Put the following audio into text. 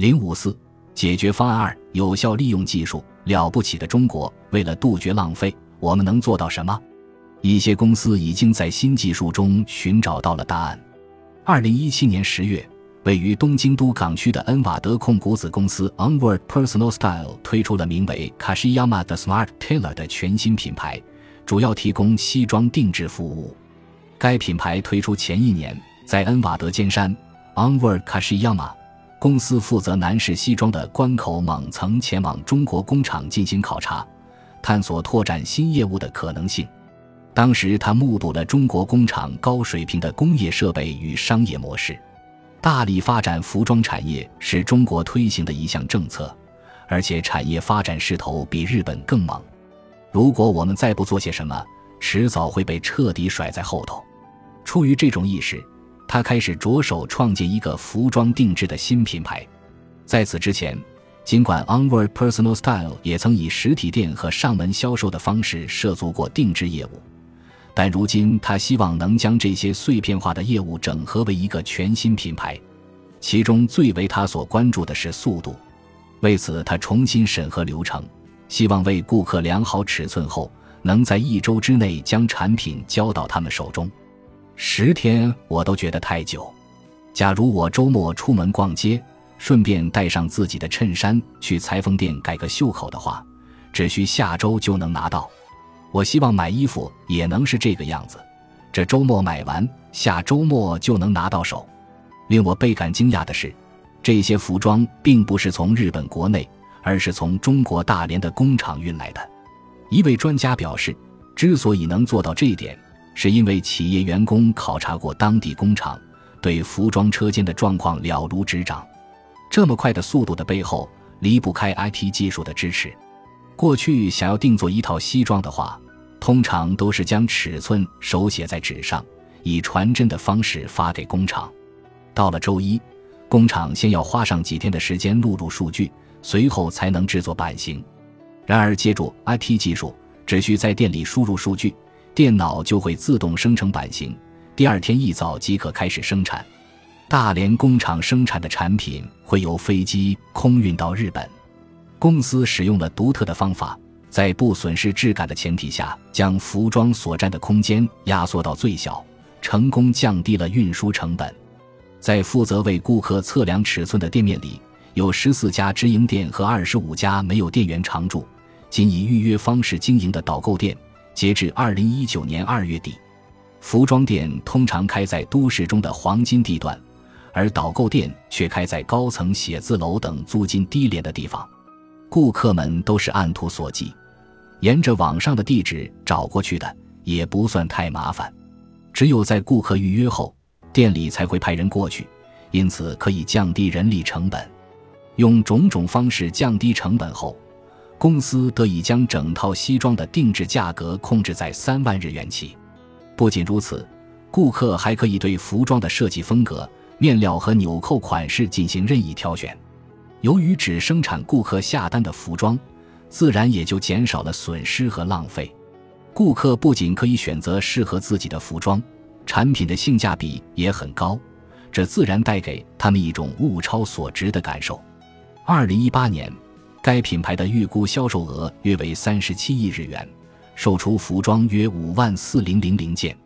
零五四解决方案二：有效利用技术。了不起的中国，为了杜绝浪费，我们能做到什么？一些公司已经在新技术中寻找到了答案。二零一七年十月，位于东京都港区的恩瓦德控股子公司 Onward Personal Style 推出了名为 Kashiyama 的 Smart Tailor 的全新品牌，主要提供西装定制服务。该品牌推出前一年，在恩瓦德尖山 Onward Kashiyama。公司负责男士西装的关口猛曾前往中国工厂进行考察，探索拓展新业务的可能性。当时他目睹了中国工厂高水平的工业设备与商业模式。大力发展服装产业是中国推行的一项政策，而且产业发展势头比日本更猛。如果我们再不做些什么，迟早会被彻底甩在后头。出于这种意识。他开始着手创建一个服装定制的新品牌。在此之前，尽管 Onward Personal Style 也曾以实体店和上门销售的方式涉足过定制业务，但如今他希望能将这些碎片化的业务整合为一个全新品牌。其中最为他所关注的是速度。为此，他重新审核流程，希望为顾客量好尺寸后，能在一周之内将产品交到他们手中。十天我都觉得太久。假如我周末出门逛街，顺便带上自己的衬衫去裁缝店改个袖口的话，只需下周就能拿到。我希望买衣服也能是这个样子，这周末买完，下周末就能拿到手。令我倍感惊讶的是，这些服装并不是从日本国内，而是从中国大连的工厂运来的。一位专家表示，之所以能做到这一点。是因为企业员工考察过当地工厂，对服装车间的状况了如指掌。这么快的速度的背后，离不开 IT 技术的支持。过去想要定做一套西装的话，通常都是将尺寸手写在纸上，以传真的方式发给工厂。到了周一，工厂先要花上几天的时间录入数据，随后才能制作版型。然而，借助 IT 技术，只需在店里输入数据。电脑就会自动生成版型，第二天一早即可开始生产。大连工厂生产的产品会由飞机空运到日本。公司使用了独特的方法，在不损失质感的前提下，将服装所占的空间压缩到最小，成功降低了运输成本。在负责为顾客测量尺寸的店面里，有十四家直营店和二十五家没有店员常驻、仅以预约方式经营的导购店。截至二零一九年二月底，服装店通常开在都市中的黄金地段，而导购店却开在高层写字楼等租金低廉的地方。顾客们都是按图索骥，沿着网上的地址找过去的，也不算太麻烦。只有在顾客预约后，店里才会派人过去，因此可以降低人力成本。用种种方式降低成本后。公司得以将整套西装的定制价格控制在三万日元起。不仅如此，顾客还可以对服装的设计风格、面料和纽扣款式进行任意挑选。由于只生产顾客下单的服装，自然也就减少了损失和浪费。顾客不仅可以选择适合自己的服装，产品的性价比也很高，这自然带给他们一种物超所值的感受。二零一八年。该品牌的预估销售额约为三十七亿日元，售出服装约五万四零零零件。